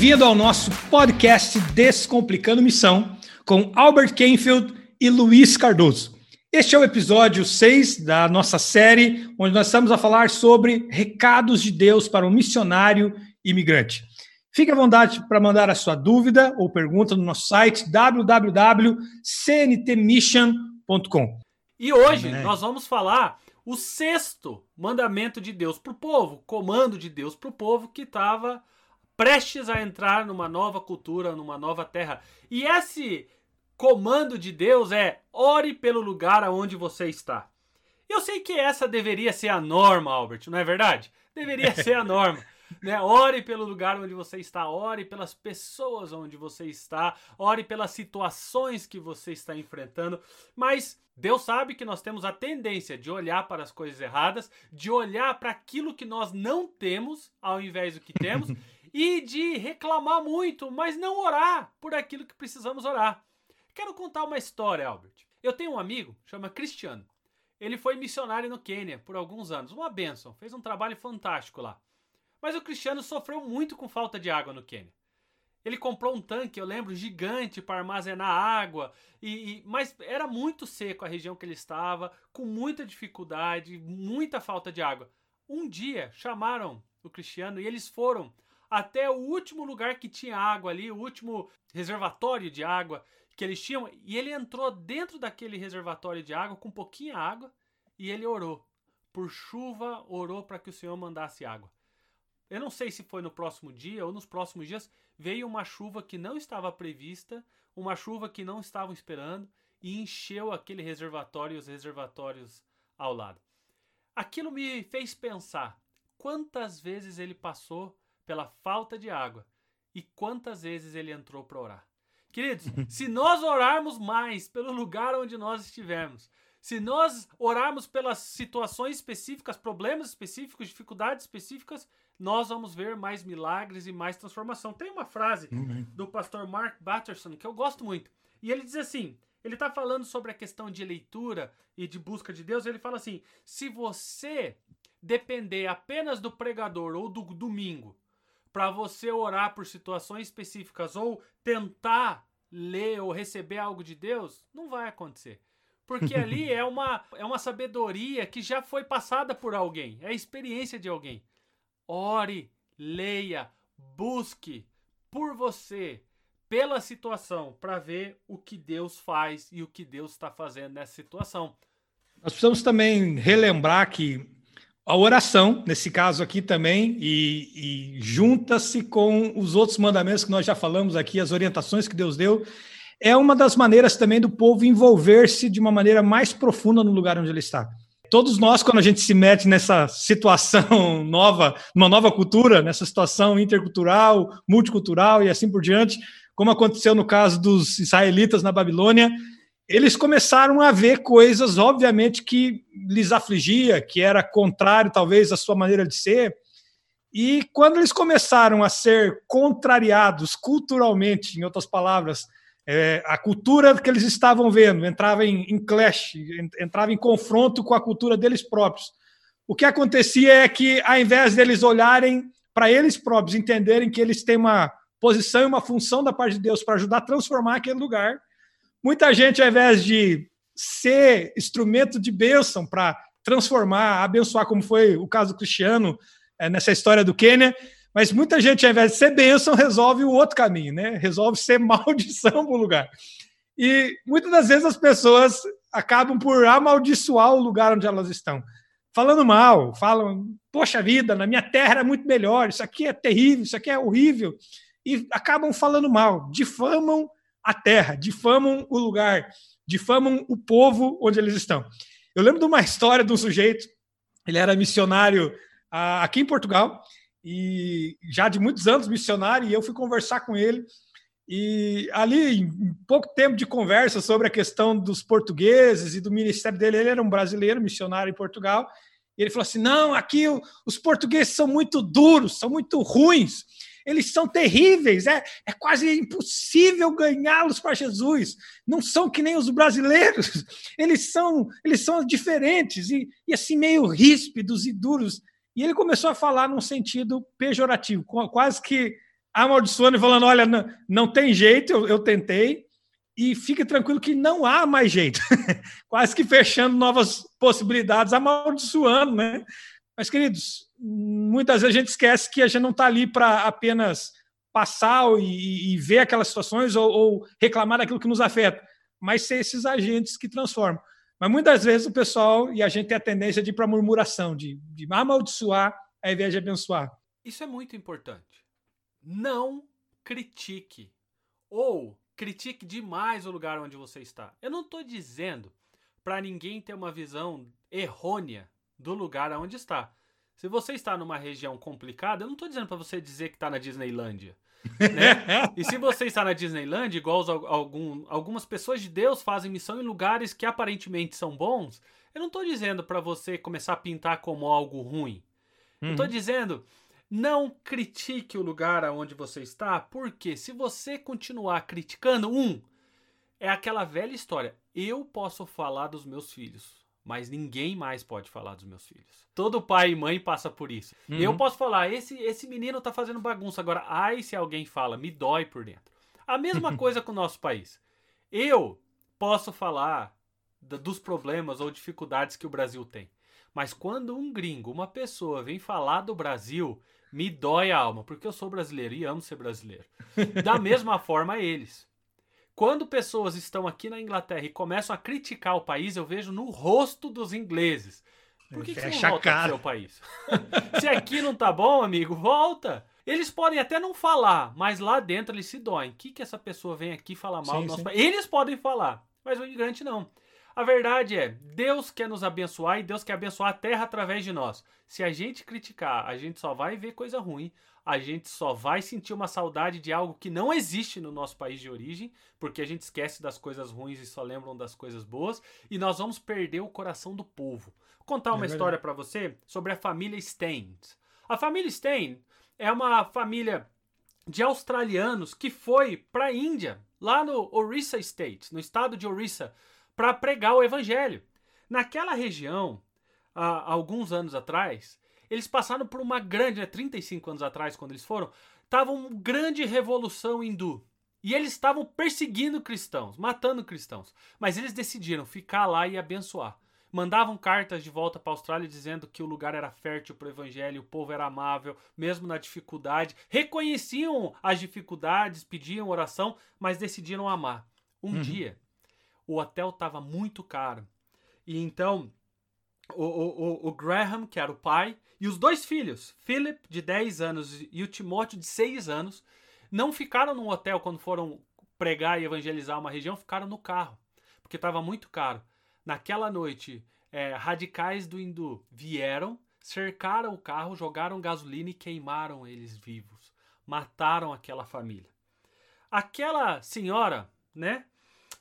Bem-vindo ao nosso podcast Descomplicando Missão com Albert Kenfield e Luiz Cardoso. Este é o episódio 6 da nossa série, onde nós estamos a falar sobre recados de Deus para um missionário imigrante. Fique à vontade para mandar a sua dúvida ou pergunta no nosso site www.cntmission.com. E hoje nós vamos falar o sexto mandamento de Deus para o povo, comando de Deus para o povo que estava prestes a entrar numa nova cultura, numa nova terra. E esse comando de Deus é ore pelo lugar aonde você está. Eu sei que essa deveria ser a norma, Albert, não é verdade? Deveria ser a norma. Né? Ore pelo lugar onde você está, ore pelas pessoas onde você está, ore pelas situações que você está enfrentando. Mas Deus sabe que nós temos a tendência de olhar para as coisas erradas, de olhar para aquilo que nós não temos ao invés do que temos e de reclamar muito, mas não orar por aquilo que precisamos orar. Quero contar uma história, Albert. Eu tenho um amigo, chama Cristiano. Ele foi missionário no Quênia por alguns anos, uma benção, fez um trabalho fantástico lá. Mas o Cristiano sofreu muito com falta de água no Quênia. Ele comprou um tanque, eu lembro, gigante para armazenar água, e, e, mas era muito seco a região que ele estava, com muita dificuldade, muita falta de água. Um dia chamaram o Cristiano e eles foram até o último lugar que tinha água ali, o último reservatório de água que eles tinham, e ele entrou dentro daquele reservatório de água com pouquinha água e ele orou. Por chuva, orou para que o Senhor mandasse água. Eu não sei se foi no próximo dia ou nos próximos dias, veio uma chuva que não estava prevista, uma chuva que não estavam esperando e encheu aquele reservatório e os reservatórios ao lado. Aquilo me fez pensar quantas vezes ele passou pela falta de água e quantas vezes ele entrou para orar. Queridos, se nós orarmos mais pelo lugar onde nós estivermos, se nós orarmos pelas situações específicas, problemas específicos, dificuldades específicas, nós vamos ver mais milagres e mais transformação. Tem uma frase do pastor Mark Batterson que eu gosto muito. E ele diz assim: ele está falando sobre a questão de leitura e de busca de Deus. Ele fala assim: se você depender apenas do pregador ou do domingo para você orar por situações específicas ou tentar ler ou receber algo de Deus, não vai acontecer. Porque ali é uma, é uma sabedoria que já foi passada por alguém, é a experiência de alguém. Ore, leia, busque por você, pela situação, para ver o que Deus faz e o que Deus está fazendo nessa situação. Nós precisamos também relembrar que a oração, nesse caso aqui também, e, e junta-se com os outros mandamentos que nós já falamos aqui, as orientações que Deus deu, é uma das maneiras também do povo envolver-se de uma maneira mais profunda no lugar onde ele está. Todos nós, quando a gente se mete nessa situação nova, numa nova cultura, nessa situação intercultural, multicultural e assim por diante, como aconteceu no caso dos israelitas na Babilônia, eles começaram a ver coisas, obviamente, que lhes afligia, que era contrário, talvez, à sua maneira de ser. E quando eles começaram a ser contrariados culturalmente, em outras palavras, é, a cultura que eles estavam vendo entrava em, em clash, entrava em confronto com a cultura deles próprios. O que acontecia é que, ao invés deles olharem para eles próprios, entenderem que eles têm uma posição e uma função da parte de Deus para ajudar a transformar aquele lugar, muita gente, ao invés de ser instrumento de bênção para transformar, abençoar, como foi o caso do Cristiano é, nessa história do Quênia, mas muita gente, ao invés de ser bênção, resolve o outro caminho, né? Resolve ser maldição para o lugar. E muitas das vezes as pessoas acabam por amaldiçoar o lugar onde elas estão. Falando mal, falam, poxa vida, na minha terra é muito melhor, isso aqui é terrível, isso aqui é horrível. E acabam falando mal, difamam a terra, difamam o lugar, difamam o povo onde eles estão. Eu lembro de uma história de um sujeito, ele era missionário ah, aqui em Portugal, e já de muitos anos missionário, e eu fui conversar com ele. E ali, em pouco tempo de conversa sobre a questão dos portugueses e do ministério dele, ele era um brasileiro, missionário em Portugal. E ele falou assim: não, aqui os portugueses são muito duros, são muito ruins, eles são terríveis, é, é quase impossível ganhá-los para Jesus. Não são que nem os brasileiros, eles são, eles são diferentes e, e assim meio ríspidos e duros. E ele começou a falar num sentido pejorativo, quase que amaldiçoando e falando: olha, não, não tem jeito, eu, eu tentei, e fique tranquilo que não há mais jeito. Quase que fechando novas possibilidades, amaldiçoando, né? Mas, queridos, muitas vezes a gente esquece que a gente não está ali para apenas passar e, e, ver aquelas situações ou, ou, reclamar daquilo que nos afeta, mas ser esses agentes que transformam. Mas muitas vezes o pessoal e a gente tem a tendência de ir para murmuração, de, de amaldiçoar ao invés de abençoar. Isso é muito importante. Não critique ou critique demais o lugar onde você está. Eu não estou dizendo para ninguém ter uma visão errônea do lugar onde está. Se você está numa região complicada, eu não estou dizendo para você dizer que está na Disneylândia. Né? e se você está na Disneyland, igual os, algum, algumas pessoas de Deus fazem missão em lugares que aparentemente são bons, eu não estou dizendo para você começar a pintar como algo ruim. Uhum. Eu estou dizendo, não critique o lugar aonde você está, porque se você continuar criticando, um, é aquela velha história. Eu posso falar dos meus filhos mas ninguém mais pode falar dos meus filhos. Todo pai e mãe passa por isso. Uhum. Eu posso falar, esse, esse menino tá fazendo bagunça. Agora, ai se alguém fala, me dói por dentro. A mesma coisa com o nosso país. Eu posso falar dos problemas ou dificuldades que o Brasil tem. Mas quando um gringo, uma pessoa, vem falar do Brasil, me dói a alma, porque eu sou brasileiro e amo ser brasileiro. Da mesma forma, eles. Quando pessoas estão aqui na Inglaterra e começam a criticar o país, eu vejo no rosto dos ingleses. Por que, que você não volta pro seu país? Se aqui não tá bom, amigo, volta. Eles podem até não falar, mas lá dentro eles se doem. O que, que essa pessoa vem aqui falar mal sim, do nosso sim. país? Eles podem falar, mas o imigrante não. A verdade é, Deus quer nos abençoar e Deus quer abençoar a terra através de nós. Se a gente criticar, a gente só vai ver coisa ruim, a gente só vai sentir uma saudade de algo que não existe no nosso país de origem, porque a gente esquece das coisas ruins e só lembram das coisas boas, e nós vamos perder o coração do povo. Vou contar uma é história para você sobre a família Stein. A família Stein é uma família de australianos que foi para a Índia, lá no Orissa State, no estado de Orissa, para pregar o evangelho. Naquela região, há alguns anos atrás, eles passaram por uma grande, né, 35 anos atrás, quando eles foram, tava uma grande revolução hindu. E eles estavam perseguindo cristãos, matando cristãos. Mas eles decidiram ficar lá e abençoar. Mandavam cartas de volta para a Austrália dizendo que o lugar era fértil para o evangelho, o povo era amável, mesmo na dificuldade. Reconheciam as dificuldades, pediam oração, mas decidiram amar. Um uhum. dia, o hotel estava muito caro. E então, o, o, o, Graham, que era o pai, e os dois filhos, Philip, de 10 anos, e o Timóteo, de 6 anos, não ficaram num hotel quando foram pregar e evangelizar uma região, ficaram no carro, porque estava muito caro. Naquela noite, é, radicais do hindu vieram, cercaram o carro, jogaram gasolina e queimaram eles vivos. Mataram aquela família. Aquela senhora, né,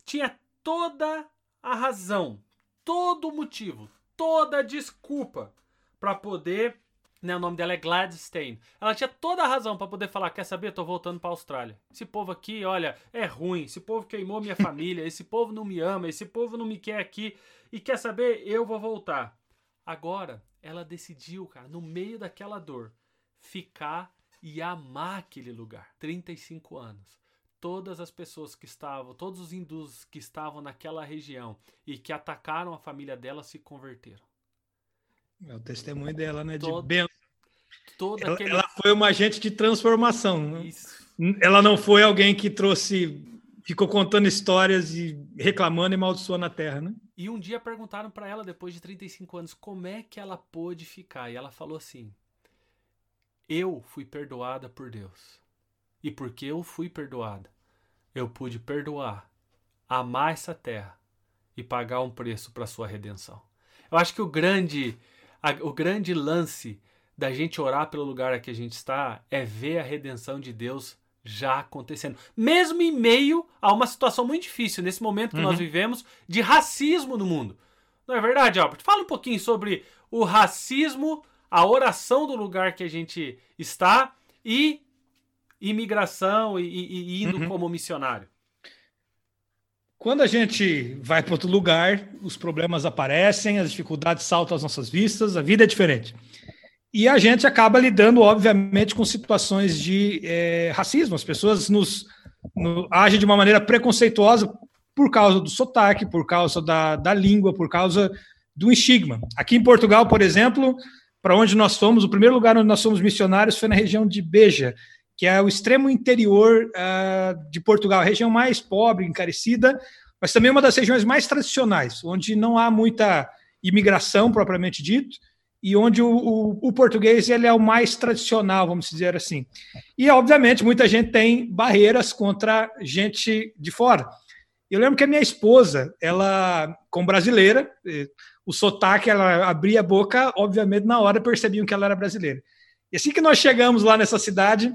tinha toda a razão, todo o motivo, toda a desculpa para poder. Né, o nome dela é Gladstein. Ela tinha toda a razão para poder falar: quer saber? Tô voltando para Austrália. Esse povo aqui, olha, é ruim. Esse povo queimou minha família. Esse povo não me ama. Esse povo não me quer aqui. E quer saber? Eu vou voltar. Agora, ela decidiu, cara, no meio daquela dor, ficar e amar aquele lugar. 35 anos todas as pessoas que estavam, todos os hindus que estavam naquela região e que atacaram a família dela se converteram. É o testemunho dela, né? De bem... Todo ela, aquele... ela, foi uma agente de transformação. Né? Ela não foi alguém que trouxe, ficou contando histórias e reclamando e maldiçoando a terra, né? E um dia perguntaram para ela, depois de 35 anos, como é que ela pôde ficar. E ela falou assim: Eu fui perdoada por Deus. E porque eu fui perdoada, eu pude perdoar, amar essa terra e pagar um preço para sua redenção. Eu acho que o grande a, o grande lance da gente orar pelo lugar que a gente está é ver a redenção de Deus já acontecendo. Mesmo em meio a uma situação muito difícil, nesse momento que uhum. nós vivemos, de racismo no mundo. Não é verdade, Albert? Fala um pouquinho sobre o racismo, a oração do lugar que a gente está e imigração e, e, e indo uhum. como missionário. Quando a gente vai para outro lugar, os problemas aparecem, as dificuldades saltam às nossas vistas, a vida é diferente. E a gente acaba lidando, obviamente, com situações de é, racismo. As pessoas nos, no, agem de uma maneira preconceituosa por causa do sotaque, por causa da, da língua, por causa do estigma. Aqui em Portugal, por exemplo, para onde nós fomos, o primeiro lugar onde nós fomos missionários foi na região de Beja, que é o extremo interior uh, de Portugal, a região mais pobre, encarecida, mas também uma das regiões mais tradicionais, onde não há muita imigração propriamente dito, e onde o, o, o, português ele é o mais tradicional, vamos dizer assim. E, obviamente, muita gente tem barreiras contra gente de fora. Eu lembro que a minha esposa, ela, com brasileira, o sotaque, ela abria a boca, obviamente, na hora percebiam que ela era brasileira. E assim que nós chegamos lá nessa cidade,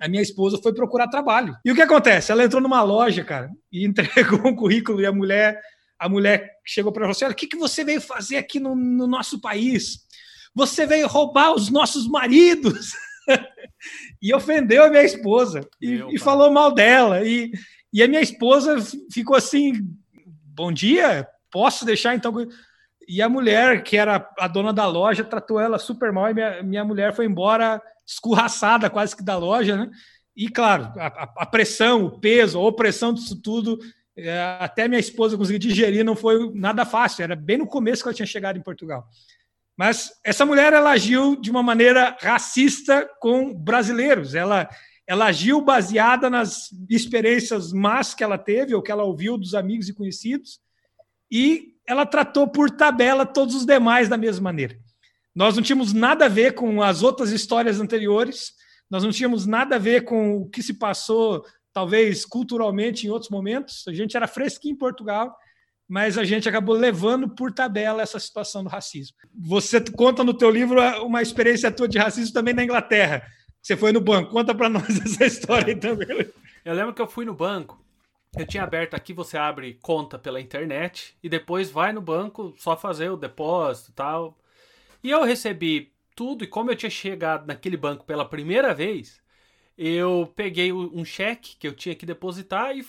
a minha esposa foi procurar trabalho. E o que acontece? Ela entrou numa loja, cara, e entregou um currículo, e a mulher a mulher chegou para ela e falou assim: o que, que você veio fazer aqui no, no nosso país? Você veio roubar os nossos maridos. e ofendeu a minha esposa e, e falou mal dela. E, e a minha esposa ficou assim: bom dia, posso deixar então. E a mulher, que era a dona da loja, tratou ela super mal e minha, minha mulher foi embora escorraçada quase que da loja, né? E claro, a, a pressão, o peso, a opressão disso tudo é, até minha esposa conseguir digerir, não foi nada fácil, era bem no começo que ela tinha chegado em Portugal. Mas essa mulher ela agiu de uma maneira racista com brasileiros. Ela, ela agiu baseada nas experiências más que ela teve ou que ela ouviu dos amigos e conhecidos, e ela tratou por tabela todos os demais da mesma maneira. Nós não tínhamos nada a ver com as outras histórias anteriores, nós não tínhamos nada a ver com o que se passou talvez culturalmente em outros momentos. A gente era fresquinho em Portugal, mas a gente acabou levando por tabela essa situação do racismo. Você conta no teu livro uma experiência tua de racismo também na Inglaterra. Você foi no banco. Conta para nós essa história aí também. Eu lembro que eu fui no banco. Eu tinha aberto aqui, você abre conta pela internet e depois vai no banco só fazer o depósito e tal. E eu recebi tudo, e como eu tinha chegado naquele banco pela primeira vez, eu peguei um cheque que eu tinha que depositar e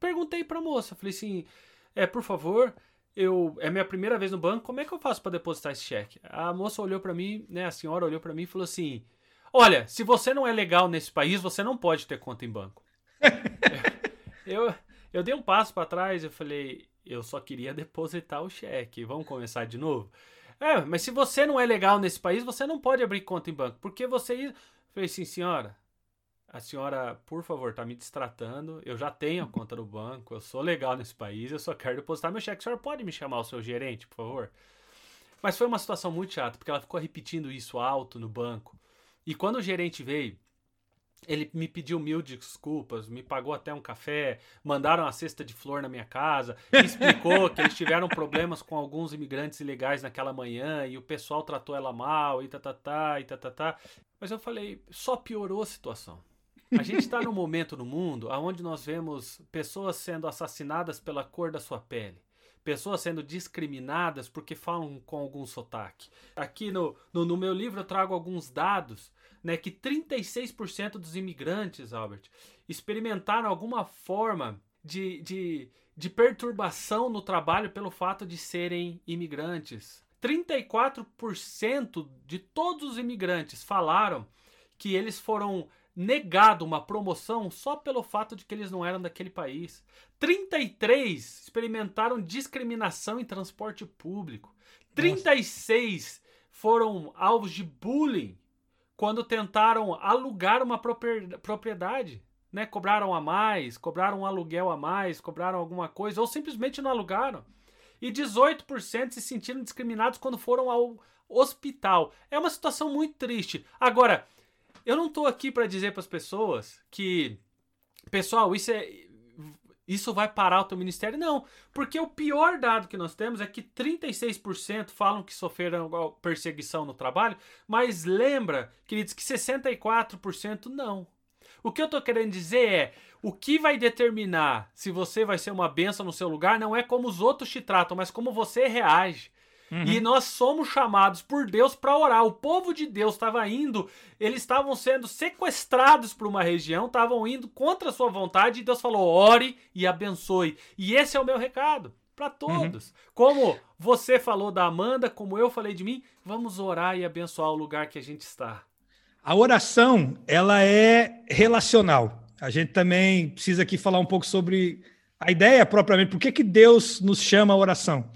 perguntei para a moça, falei assim, é, por favor, eu é minha primeira vez no banco, como é que eu faço para depositar esse cheque? A moça olhou para mim, né, a senhora olhou para mim e falou assim: "Olha, se você não é legal nesse país, você não pode ter conta em banco". eu eu dei um passo para trás, eu falei: "Eu só queria depositar o cheque. Vamos começar de novo?" É, mas se você não é legal nesse país, você não pode abrir conta em banco, porque você falei assim, senhora, a senhora, por favor, está me distratando. Eu já tenho a conta no banco, eu sou legal nesse país, eu só quero depositar meu cheque. A senhora pode me chamar o seu gerente, por favor? Mas foi uma situação muito chata, porque ela ficou repetindo isso alto no banco. E quando o gerente veio, ele me pediu mil desculpas, me pagou até um café, mandaram uma cesta de flor na minha casa, explicou que eles tiveram problemas com alguns imigrantes ilegais naquela manhã e o pessoal tratou ela mal e tá, tá, tá, e tá, tá, tá. Mas eu falei, só piorou a situação. A gente está num momento no mundo onde nós vemos pessoas sendo assassinadas pela cor da sua pele. Pessoas sendo discriminadas porque falam com algum sotaque. Aqui no, no, no meu livro eu trago alguns dados né, que 36% dos imigrantes, Albert, experimentaram alguma forma de, de, de perturbação no trabalho pelo fato de serem imigrantes. 34% de todos os imigrantes falaram que eles foram negado uma promoção só pelo fato de que eles não eram daquele país. 33 experimentaram discriminação em transporte público. 36 Nossa. foram alvos de bullying quando tentaram alugar uma propriedade. Né? Cobraram a mais, cobraram um aluguel a mais, cobraram alguma coisa, ou simplesmente não alugaram. E 18% se sentiram discriminados quando foram ao hospital. É uma situação muito triste. Agora, eu não estou aqui para dizer para as pessoas que, pessoal, isso é isso vai parar o teu ministério. Não, porque o pior dado que nós temos é que 36% falam que sofreram perseguição no trabalho, mas lembra, queridos, que 64% não. O que eu estou querendo dizer é, o que vai determinar se você vai ser uma benção no seu lugar não é como os outros te tratam, mas como você reage. Uhum. E nós somos chamados por Deus para orar. O povo de Deus estava indo, eles estavam sendo sequestrados por uma região, estavam indo contra a sua vontade, e Deus falou: ore e abençoe. E esse é o meu recado. para todos. Uhum. Como você falou da Amanda, como eu falei de mim, vamos orar e abençoar o lugar que a gente está. A oração, ela é relacional. A gente também precisa aqui falar um pouco sobre a ideia propriamente. Por que, que Deus nos chama a oração?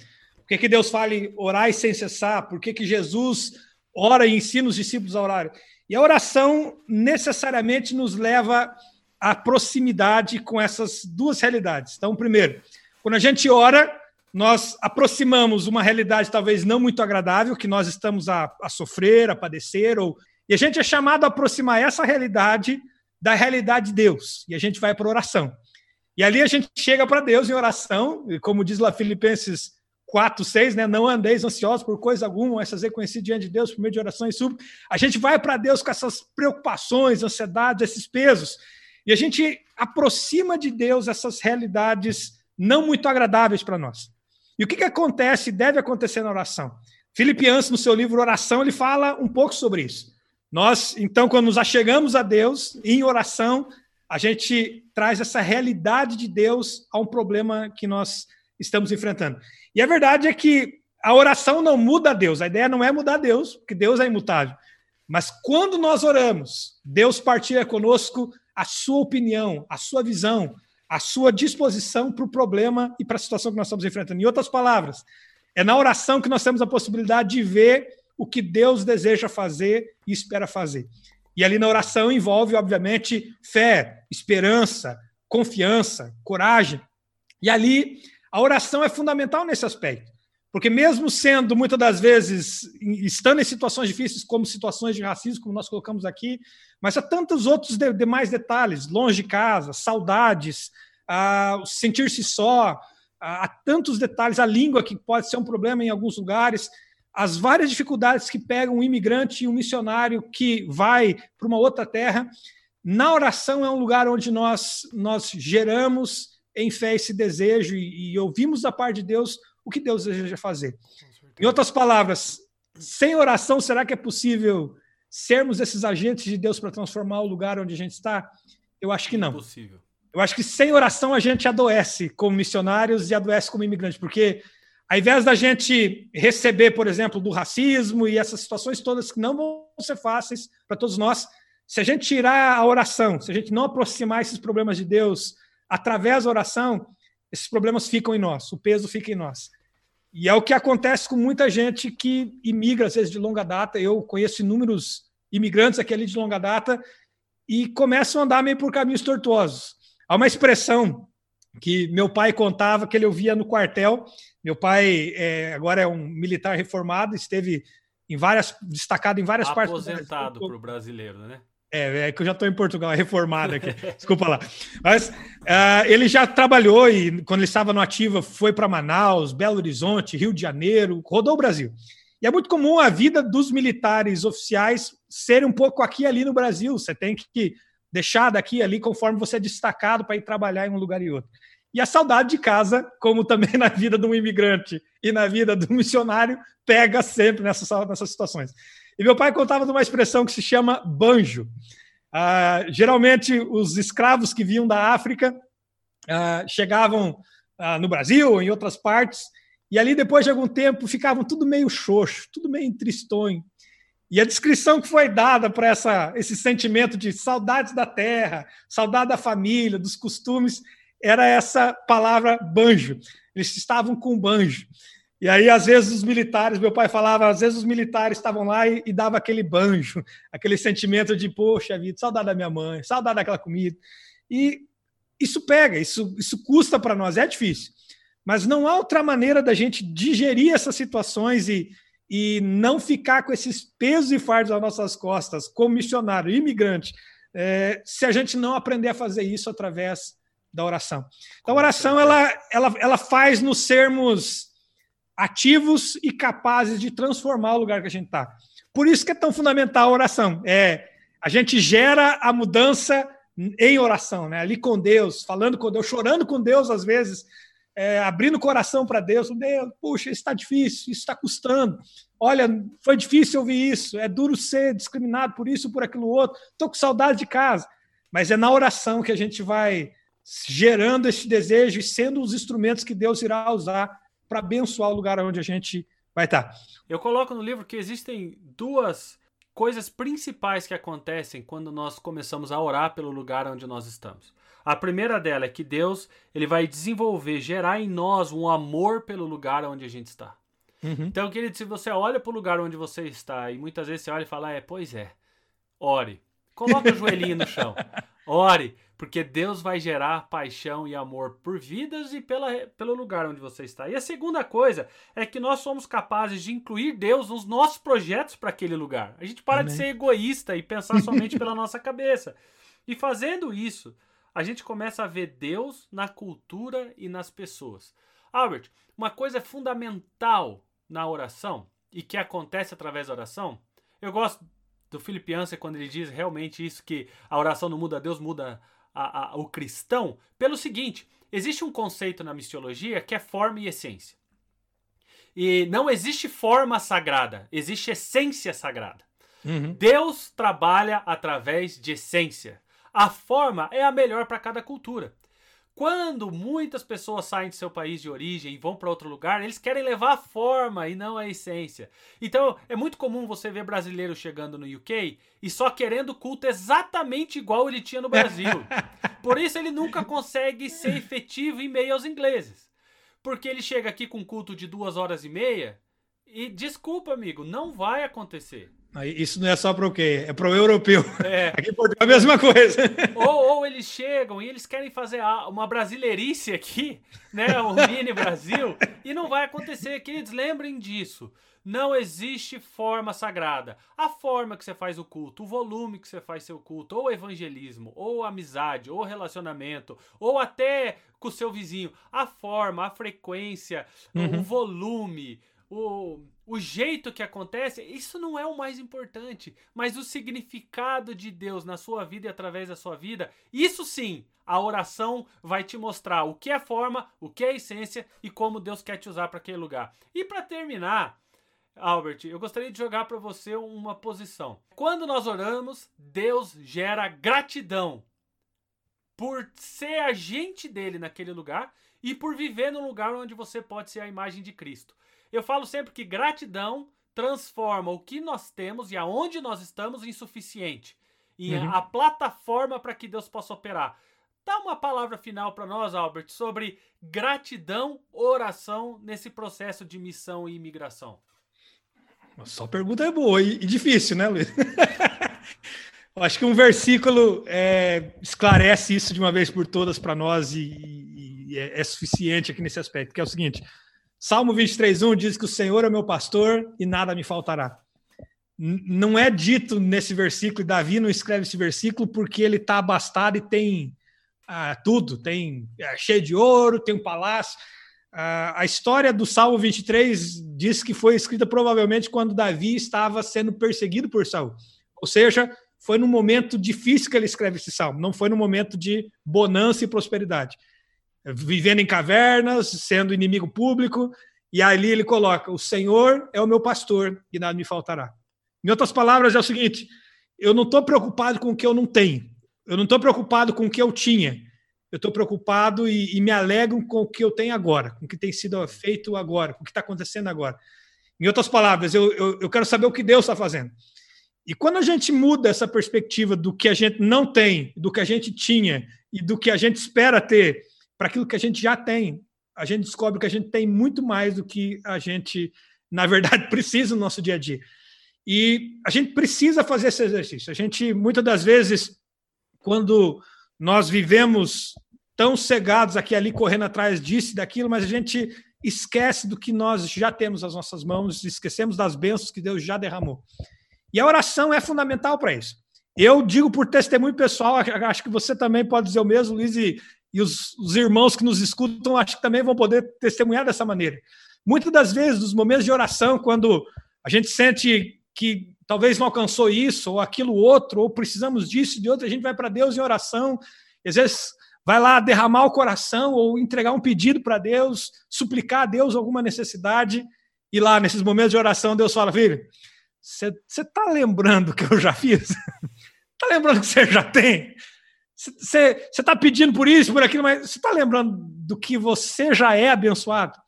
Por que, que Deus fala orar sem cessar? Por que, que Jesus ora e ensina os discípulos a orar? E a oração necessariamente nos leva à proximidade com essas duas realidades. Então, primeiro, quando a gente ora, nós aproximamos uma realidade talvez não muito agradável, que nós estamos a, a sofrer, a padecer, ou, e a gente é chamado a aproximar essa realidade da realidade de Deus. E a gente vai para oração. E ali a gente chega para Deus em oração, e como diz lá Filipenses 4, 6, né? Não andeis ansiosos por coisa alguma, mas fazer conhecido diante de Deus por meio de oração e súplica. A gente vai para Deus com essas preocupações, ansiedades, esses pesos. E a gente aproxima de Deus essas realidades não muito agradáveis para nós. E o que, que acontece, deve acontecer na oração? Filipe Anse, no seu livro Oração, ele fala um pouco sobre isso. Nós, então, quando nos achegamos a Deus em oração, a gente traz essa realidade de Deus a um problema que nós estamos enfrentando. E a verdade é que a oração não muda Deus, a ideia não é mudar Deus, porque Deus é imutável. Mas quando nós oramos, Deus partilha conosco a sua opinião, a sua visão, a sua disposição para o problema e para a situação que nós estamos enfrentando. Em outras palavras, é na oração que nós temos a possibilidade de ver o que Deus deseja fazer e espera fazer. E ali na oração envolve, obviamente, fé, esperança, confiança, coragem. E ali a oração é fundamental nesse aspecto. Porque mesmo sendo muitas das vezes estando em situações difíceis, como situações de racismo, como nós colocamos aqui, mas há tantos outros demais detalhes, longe de casa, saudades, sentir-se só, há tantos detalhes, a língua que pode ser um problema em alguns lugares, as várias dificuldades que pegam um imigrante e um missionário que vai para uma outra terra. Na oração é um lugar onde nós nós geramos em fé esse desejo e, e ouvimos da parte de Deus o que Deus deseja fazer. Em outras palavras, sem oração, será que é possível sermos esses agentes de Deus para transformar o lugar onde a gente está? Eu acho que não. Impossível. Eu acho que sem oração a gente adoece como missionários e adoece como imigrante, porque ao invés da gente receber, por exemplo, do racismo e essas situações todas que não vão ser fáceis para todos nós, se a gente tirar a oração, se a gente não aproximar esses problemas de Deus através da oração, esses problemas ficam em nós, o peso fica em nós. E é o que acontece com muita gente que imigra, às vezes, de longa data. Eu conheço inúmeros imigrantes aqui ali de longa data e começam a andar meio por caminhos tortuosos. Há uma expressão que meu pai contava que ele ouvia no quartel. Meu pai é, agora é um militar reformado, esteve em várias destacado em várias Aposentado partes. Aposentado para o brasileiro, né? É, é que eu já estou em Portugal, reformado aqui. Desculpa lá. Mas uh, ele já trabalhou e, quando ele estava no Ativa, foi para Manaus, Belo Horizonte, Rio de Janeiro, rodou o Brasil. E é muito comum a vida dos militares oficiais ser um pouco aqui ali no Brasil. Você tem que deixar daqui ali conforme você é destacado para ir trabalhar em um lugar e outro. E a saudade de casa, como também na vida de um imigrante e na vida do missionário, pega sempre nessas, nessas situações. E meu pai contava de uma expressão que se chama banjo. Ah, geralmente, os escravos que vinham da África ah, chegavam ah, no Brasil ou em outras partes, e ali, depois de algum tempo, ficavam tudo meio xoxo, tudo meio tristonho. E a descrição que foi dada para esse sentimento de saudades da terra, saudade da família, dos costumes, era essa palavra banjo. Eles estavam com banjo. E aí, às vezes, os militares, meu pai falava, às vezes os militares estavam lá e, e dava aquele banjo, aquele sentimento de, poxa vida, saudade da minha mãe, saudade daquela comida. E isso pega, isso, isso custa para nós, é difícil. Mas não há outra maneira da gente digerir essas situações e, e não ficar com esses pesos e fardos às nossas costas, como missionário, imigrante, é, se a gente não aprender a fazer isso através da oração. Então, a oração ela, ela, ela faz nos sermos ativos e capazes de transformar o lugar que a gente está. Por isso que é tão fundamental a oração. É, a gente gera a mudança em oração, né? ali com Deus, falando com Deus, chorando com Deus às vezes, é, abrindo o coração para Deus. Deus, puxa, isso está difícil, isso está custando. Olha, foi difícil ouvir isso, é duro ser discriminado por isso, por aquilo outro. Estou com saudade de casa. Mas é na oração que a gente vai gerando esse desejo e sendo os instrumentos que Deus irá usar para abençoar o lugar onde a gente vai estar. Eu coloco no livro que existem duas coisas principais que acontecem quando nós começamos a orar pelo lugar onde nós estamos. A primeira dela é que Deus ele vai desenvolver, gerar em nós um amor pelo lugar onde a gente está. Uhum. Então, querido, se você olha para o lugar onde você está e muitas vezes você olha e fala, é, pois é, ore. Coloca o joelhinho no chão. Ore, porque Deus vai gerar paixão e amor por vidas e pela, pelo lugar onde você está. E a segunda coisa é que nós somos capazes de incluir Deus nos nossos projetos para aquele lugar. A gente para Amém. de ser egoísta e pensar somente pela nossa cabeça. E fazendo isso, a gente começa a ver Deus na cultura e nas pessoas. Albert, uma coisa fundamental na oração e que acontece através da oração, eu gosto do Felipe Anser quando ele diz realmente isso, que a oração não muda Deus, muda a, a, o cristão, pelo seguinte: existe um conceito na mistiologia que é forma e essência. E não existe forma sagrada, existe essência sagrada. Uhum. Deus trabalha através de essência. A forma é a melhor para cada cultura. Quando muitas pessoas saem de seu país de origem e vão para outro lugar, eles querem levar a forma e não a essência. Então, é muito comum você ver brasileiro chegando no UK e só querendo culto exatamente igual ele tinha no Brasil. Por isso ele nunca consegue ser efetivo em meio aos ingleses. Porque ele chega aqui com culto de duas horas e meia e, desculpa, amigo, não vai acontecer. Isso não é só para o quê? É para o europeu. É. Aqui é a mesma coisa. Ou, ou, eles chegam e eles querem fazer uma brasileirice aqui, né? Um mini Brasil, e não vai acontecer. Queridos, lembrem disso. Não existe forma sagrada. A forma que você faz o culto, o volume que você faz seu culto, ou evangelismo, ou amizade, ou relacionamento, ou até com o seu vizinho. A forma, a frequência, uhum. o volume, o o jeito que acontece, isso não é o mais importante, mas o significado de Deus na sua vida e através da sua vida, isso sim, a oração vai te mostrar o que é forma, o que é essência e como Deus quer te usar para aquele lugar. E para terminar, Albert, eu gostaria de jogar para você uma posição. Quando nós oramos, Deus gera gratidão por ser agente dele naquele lugar e por viver num lugar onde você pode ser a imagem de Cristo. Eu falo sempre que gratidão transforma o que nós temos e aonde nós estamos em suficiente. E uhum. a plataforma para que Deus possa operar. Dá uma palavra final para nós, Albert, sobre gratidão, oração nesse processo de missão e imigração. Só pergunta é boa e, difícil, né, Luiz? Acho que um versículo é, esclarece isso de uma vez por todas para nós e, e é, é, suficiente aqui nesse aspecto, que é o seguinte: Salmo 23:1 diz que o Senhor é meu pastor e nada me faltará. Não é dito nesse versículo, e Davi não escreve esse versículo porque ele está abastado e tem ah, tudo, tem é, cheio de ouro, tem um palácio. Ah, a história do Salmo 23 diz que foi escrita provavelmente quando Davi estava sendo perseguido por Saul. Ou seja, foi num momento difícil que ele escreve esse salmo, não foi num momento de bonança e prosperidade vivendo em cavernas, sendo inimigo público, e ali ele coloca: O Senhor é o meu pastor e nada me faltará. Em outras palavras, é o seguinte: eu não estou preocupado com o que eu não tenho, eu não estou preocupado com o que eu tinha, eu estou preocupado e, e, me alegro com o que eu tenho agora, com o que tem sido feito agora, com o que está acontecendo agora. Em outras palavras, eu, eu, eu quero saber o que Deus está fazendo. E quando a gente muda essa perspectiva do que a gente não tem, do que a gente tinha e do que a gente espera ter, para aquilo que a gente já tem. A gente descobre que a gente tem muito mais do que a gente, na verdade, precisa no nosso dia a dia. E a gente precisa fazer esse exercício. A gente, muitas das vezes, quando nós vivemos tão cegados aqui ali, correndo atrás disso e daquilo, mas a gente esquece do que nós já temos nas nossas mãos, esquecemos das bênçãos que Deus já derramou. E a oração é fundamental para isso. Eu digo por testemunho pessoal, acho que você também pode dizer o mesmo, Luiz, e e os, os irmãos que nos escutam acho que também vão poder testemunhar dessa maneira. Muitas das vezes, nos momentos de oração, quando a gente sente que talvez não alcançou isso ou aquilo outro, ou precisamos disso e de outro, a gente vai para Deus em oração, às vezes vai lá derramar o coração ou entregar um pedido para Deus, suplicar a Deus alguma necessidade, e lá nesses momentos de oração Deus fala, filho, você está lembrando que eu já fiz? Está lembrando que você já tem? Você está pedindo por isso, por aquilo, mas você está lembrando do que você já é abençoado?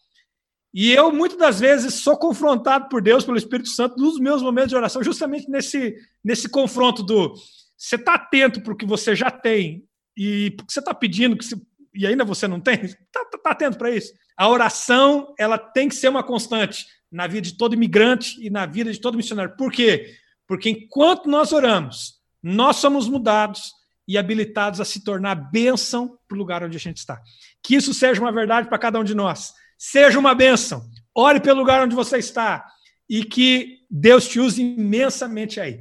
E eu, muitas das vezes, sou confrontado por Deus, pelo Espírito Santo, nos meus momentos de oração, justamente nesse, nesse confronto do você está atento para o que você já tem e porque você está pedindo que e ainda você não tem, está tá, tá atento para isso. A oração ela tem que ser uma constante na vida de todo imigrante e na vida de todo missionário. Por quê? Porque enquanto nós oramos, nós somos mudados e habilitados a se tornar bênção para o lugar onde a gente está. Que isso seja uma verdade para cada um de nós. Seja uma bênção. Ore pelo lugar onde você está e que Deus te use imensamente aí.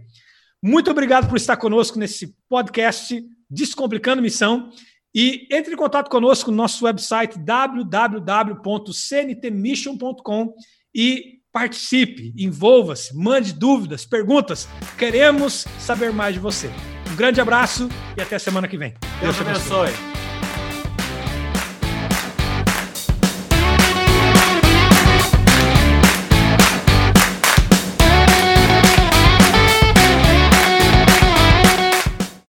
Muito obrigado por estar conosco nesse podcast Descomplicando Missão. E entre em contato conosco no nosso website www.cntmission.com e participe, envolva-se, mande dúvidas, perguntas. Queremos saber mais de você. Grande abraço e até semana que vem. Deus, Deus abençoe. abençoe.